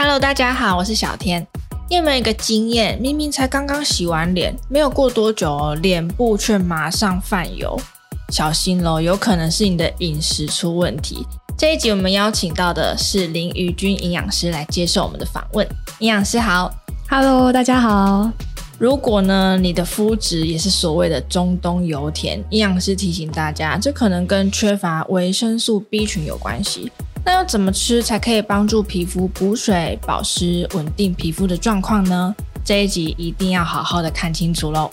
Hello，大家好，我是小天。你有没有一个经验，明明才刚刚洗完脸，没有过多久哦，脸部却马上泛油？小心喽，有可能是你的饮食出问题。这一集我们邀请到的是林瑜君营养师来接受我们的访问。营养师好，Hello，大家好。如果呢，你的肤质也是所谓的中东油田，营养师提醒大家，这可能跟缺乏维生素 B 群有关系。那要怎么吃才可以帮助皮肤补水、保湿、稳定皮肤的状况呢？这一集一定要好好的看清楚喽。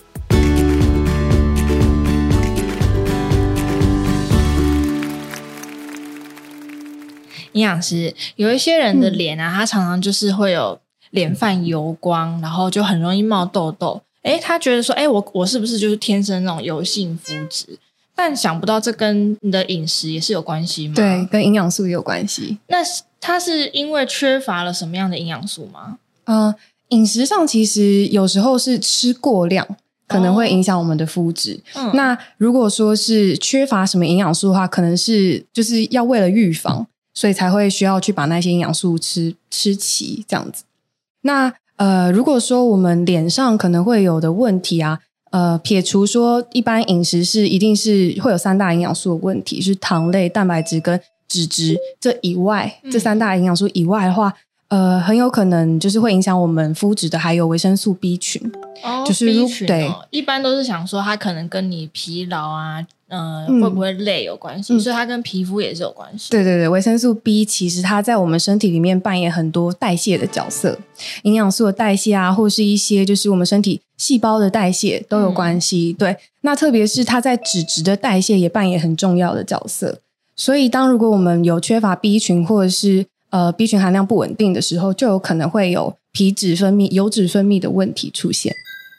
营养师，有一些人的脸啊，他常常就是会有。脸泛油光，然后就很容易冒痘痘。诶，他觉得说，诶，我我是不是就是天生那种油性肤质？但想不到这跟你的饮食也是有关系吗？对，跟营养素也有关系。那它是因为缺乏了什么样的营养素吗？嗯、呃，饮食上其实有时候是吃过量，可能会影响我们的肤质。哦、那如果说是缺乏什么营养素的话，可能是就是要为了预防，所以才会需要去把那些营养素吃吃齐，这样子。那呃，如果说我们脸上可能会有的问题啊，呃，撇除说一般饮食是一定是会有三大营养素的问题，是糖类、蛋白质跟脂质这以外，这三大营养素以外的话。呃，很有可能就是会影响我们肤质的，还有维生素 B 群。哦，就是 B 群哦，对，一般都是想说它可能跟你疲劳啊，呃，嗯、会不会累有关系，嗯、所以它跟皮肤也是有关系。对对对，维生素 B 其实它在我们身体里面扮演很多代谢的角色，营养素的代谢啊，或是一些就是我们身体细胞的代谢都有关系。嗯、对，那特别是它在脂质的代谢也扮演很重要的角色。所以，当如果我们有缺乏 B 群或者是呃，B 群含量不稳定的时候，就有可能会有皮脂分泌、油脂分泌的问题出现。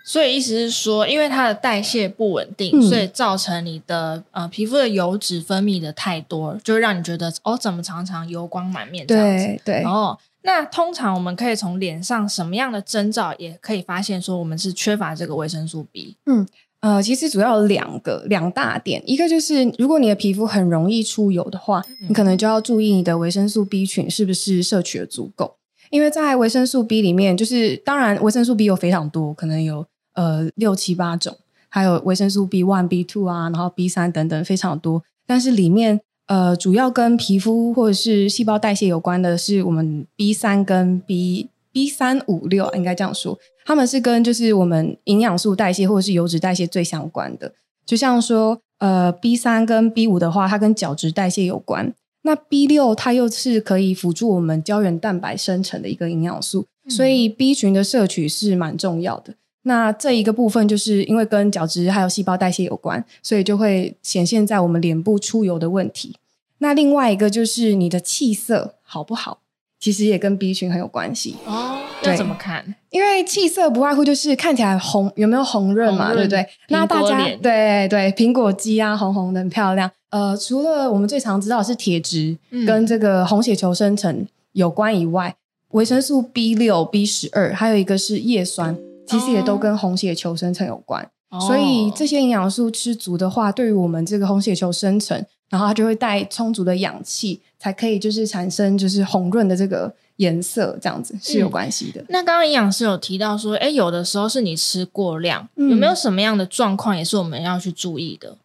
所以意思是说，因为它的代谢不稳定，嗯、所以造成你的呃皮肤的油脂分泌的太多，就会让你觉得哦，怎么常常油光满面这样子？对对。哦，那通常我们可以从脸上什么样的征兆，也可以发现说我们是缺乏这个维生素 B？嗯。呃，其实主要有两个两大点，一个就是如果你的皮肤很容易出油的话，嗯、你可能就要注意你的维生素 B 群是不是摄取的足够，因为在维生素 B 里面，就是当然维生素 B 有非常多，可能有呃六七八种，还有维生素 B one、B two 啊，然后 B 三等等非常多，但是里面呃主要跟皮肤或者是细胞代谢有关的是我们 B 三跟 B。B 三五六应该这样说，他们是跟就是我们营养素代谢或者是油脂代谢最相关的。就像说，呃，B 三跟 B 五的话，它跟角质代谢有关。那 B 六它又是可以辅助我们胶原蛋白生成的一个营养素，所以 B 群的摄取是蛮重要的。那这一个部分就是因为跟角质还有细胞代谢有关，所以就会显现在我们脸部出油的问题。那另外一个就是你的气色好不好？其实也跟 B 群很有关系哦。要怎么看？因为气色不外乎就是看起来红，有没有红润嘛？润对不对？那大家对对苹果肌啊，红红的很漂亮。呃，除了我们最常知道是铁质跟这个红血球生成有关以外，维、嗯、生素 B 六、B 十二，还有一个是叶酸，其实也都跟红血球生成有关。哦、所以这些营养素吃足的话，对于我们这个红血球生成。然后它就会带充足的氧气，才可以就是产生就是红润的这个颜色，这样子是有关系的。嗯、那刚刚营养师有提到说，哎，有的时候是你吃过量，嗯、有没有什么样的状况也是我们要去注意的？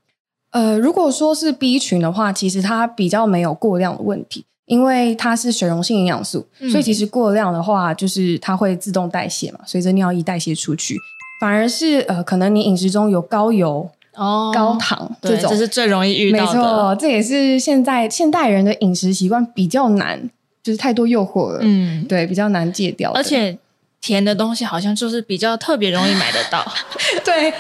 呃，如果说是 B 群的话，其实它比较没有过量的问题，因为它是水溶性营养素，嗯、所以其实过量的话，就是它会自动代谢嘛，随着尿液代谢出去。反而是呃，可能你饮食中有高油。哦，高糖这种这是最容易遇到的，没错，这也是现在现代人的饮食习惯比较难，就是太多诱惑了，嗯，对，比较难戒掉。而且甜的东西好像就是比较特别容易买得到，对，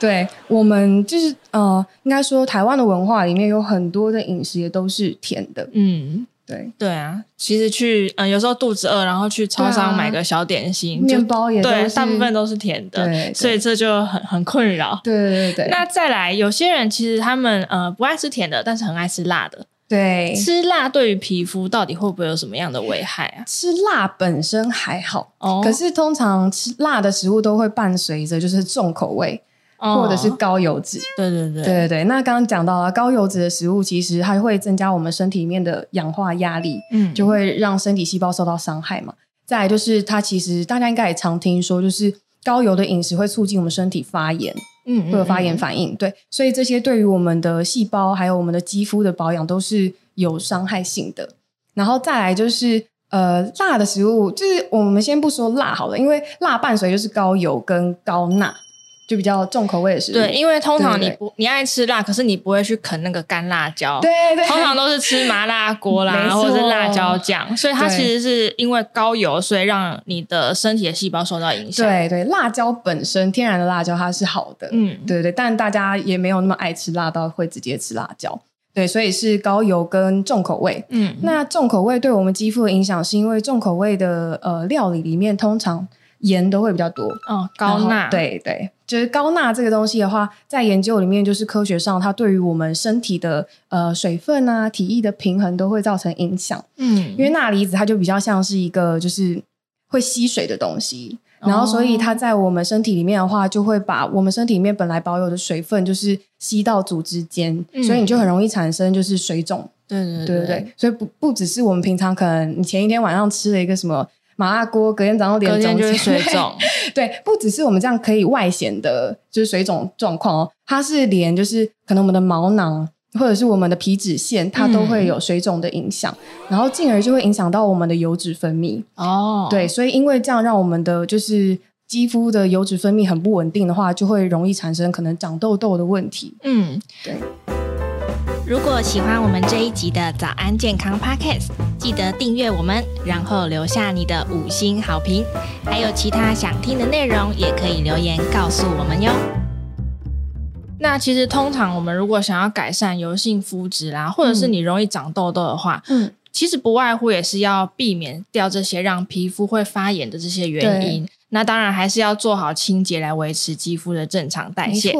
对，我们就是呃，应该说台湾的文化里面有很多的饮食也都是甜的，嗯。对对啊，其实去嗯，有时候肚子饿，然后去超商买个小点心，面包也对，大部分都是甜的，对，所以这就很很困扰。对对对。那再来，有些人其实他们呃不爱吃甜的，但是很爱吃辣的。对，吃辣对于皮肤到底会不会有什么样的危害啊？吃辣本身还好，哦，可是通常吃辣的食物都会伴随着就是重口味。或者是高油脂，对对对，对对对。那刚刚讲到了高油脂的食物，其实它会增加我们身体里面的氧化压力，嗯，就会让身体细胞受到伤害嘛。再来就是它其实大家应该也常听说，就是高油的饮食会促进我们身体发炎，嗯，会有发炎反应。对，所以这些对于我们的细胞还有我们的肌肤的保养都是有伤害性的。然后再来就是呃辣的食物，就是我们先不说辣好了，因为辣伴随就是高油跟高钠。就比较重口味的食物，对，因为通常你不你爱吃辣，可是你不会去啃那个干辣椒，对对，通常都是吃麻辣锅啦，或者是辣椒酱，所以它其实是因为高油，所以让你的身体的细胞受到影响。对对，辣椒本身天然的辣椒它是好的，嗯，对对，但大家也没有那么爱吃辣到会直接吃辣椒，对，所以是高油跟重口味，嗯，那重口味对我们肌肤的影响是因为重口味的呃料理里面通常盐都会比较多，哦，高钠，对对。就是高钠这个东西的话，在研究里面，就是科学上它对于我们身体的呃水分啊、体液的平衡都会造成影响。嗯，因为钠离子它就比较像是一个就是会吸水的东西，然后所以它在我们身体里面的话，就会把我们身体里面本来保有的水分就是吸到组织间，嗯、所以你就很容易产生就是水肿。对对对对，对对，所以不不只是我们平常可能你前一天晚上吃了一个什么。麻辣锅隔天早上脸肿，就是水肿。对，不只是我们这样可以外显的，就是水肿状况哦，它是连就是可能我们的毛囊或者是我们的皮脂腺，它都会有水肿的影响，嗯、然后进而就会影响到我们的油脂分泌。哦，对，所以因为这样让我们的就是肌肤的油脂分泌很不稳定的话，就会容易产生可能长痘痘的问题。嗯，对。如果喜欢我们这一集的早安健康 Podcast，记得订阅我们，然后留下你的五星好评。还有其他想听的内容，也可以留言告诉我们哟。那其实通常我们如果想要改善油性肤质啦，或者是你容易长痘痘的话，嗯，其实不外乎也是要避免掉这些让皮肤会发炎的这些原因。那当然还是要做好清洁来维持肌肤的正常代谢。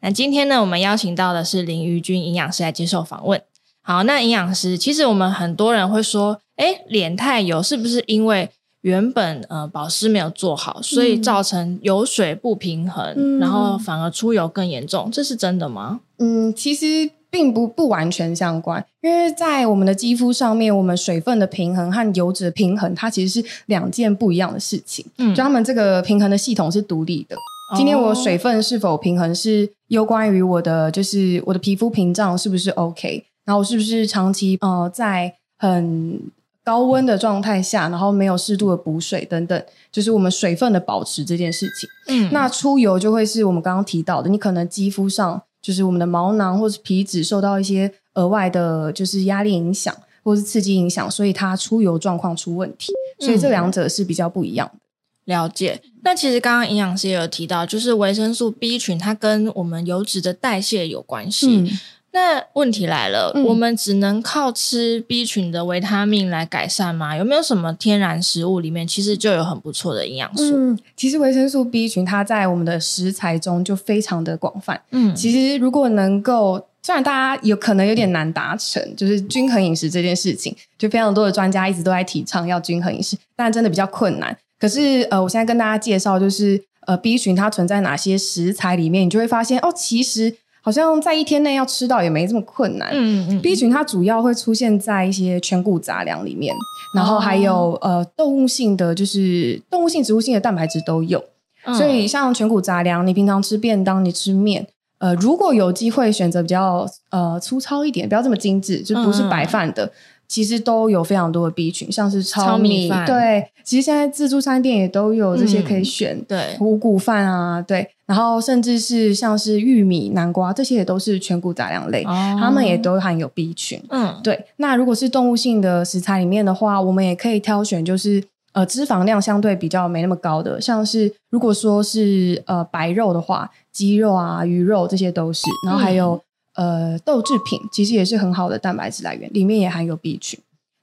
那今天呢，我们邀请到的是林瑜君营养师来接受访问。好，那营养师，其实我们很多人会说，哎，脸太油是不是因为原本呃保湿没有做好，所以造成油水不平衡，嗯、然后反而出油更严重？这是真的吗？嗯，其实并不不完全相关，因为在我们的肌肤上面，我们水分的平衡和油脂的平衡，它其实是两件不一样的事情。嗯，就他们这个平衡的系统是独立的。今天我水分是否平衡是攸关于我的，就是我的皮肤屏障是不是 OK，然后我是不是长期呃在很高温的状态下，然后没有适度的补水等等，就是我们水分的保持这件事情。嗯，那出油就会是我们刚刚提到的，你可能肌肤上就是我们的毛囊或是皮脂受到一些额外的，就是压力影响或是刺激影响，所以它出油状况出问题。所以这两者是比较不一样的。了解，那其实刚刚营养师也有提到，就是维生素 B 群它跟我们油脂的代谢有关系。嗯、那问题来了，嗯、我们只能靠吃 B 群的维他命来改善吗？有没有什么天然食物里面其实就有很不错的营养素？嗯，其实维生素 B 群它在我们的食材中就非常的广泛。嗯，其实如果能够，虽然大家有可能有点难达成，就是均衡饮食这件事情，就非常多的专家一直都在提倡要均衡饮食，但真的比较困难。可是，呃，我现在跟大家介绍，就是呃，B 群它存在哪些食材里面，你就会发现哦，其实好像在一天内要吃到也没这么困难。嗯嗯。B 群它主要会出现在一些全谷杂粮里面，然后还有、哦、呃动物性的，就是动物性、植物性的蛋白质都有。嗯、所以像全谷杂粮，你平常吃便当，你吃面，呃，如果有机会选择比较呃粗糙一点，不要这么精致，就不是白饭的。嗯其实都有非常多的 B 群，像是糙米，对，其实现在自助餐店也都有这些可以选，嗯、对，五谷饭啊，对，然后甚至是像是玉米、南瓜这些也都是全谷杂粮类，哦、它们也都含有 B 群，嗯，对。那如果是动物性的食材里面的话，我们也可以挑选，就是呃脂肪量相对比较没那么高的，像是如果说是呃白肉的话，鸡肉啊、鱼肉这些都是，然后还有。嗯呃，豆制品其实也是很好的蛋白质来源，里面也含有 B 群，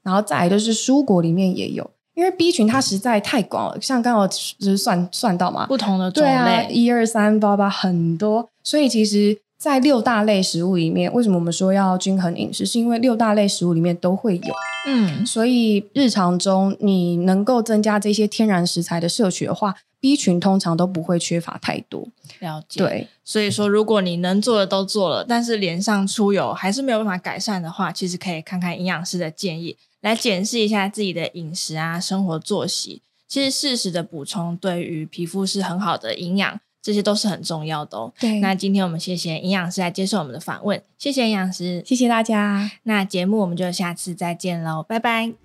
然后再来就是蔬果里面也有，因为 B 群它实在太广了，像刚刚就是算算到嘛，不同的种类，对啊，一二三八八很多，所以其实，在六大类食物里面，为什么我们说要均衡饮食？是因为六大类食物里面都会有，嗯，所以日常中你能够增加这些天然食材的摄取的话。B 群通常都不会缺乏太多，了解。对，所以说如果你能做的都做了，但是脸上出油还是没有办法改善的话，其实可以看看营养师的建议，来检视一下自己的饮食啊、生活作息，其实适时的补充对于皮肤是很好的营养，这些都是很重要的哦。对，那今天我们谢谢营养师来接受我们的访问，谢谢营养师，谢谢大家。那节目我们就下次再见喽，拜拜。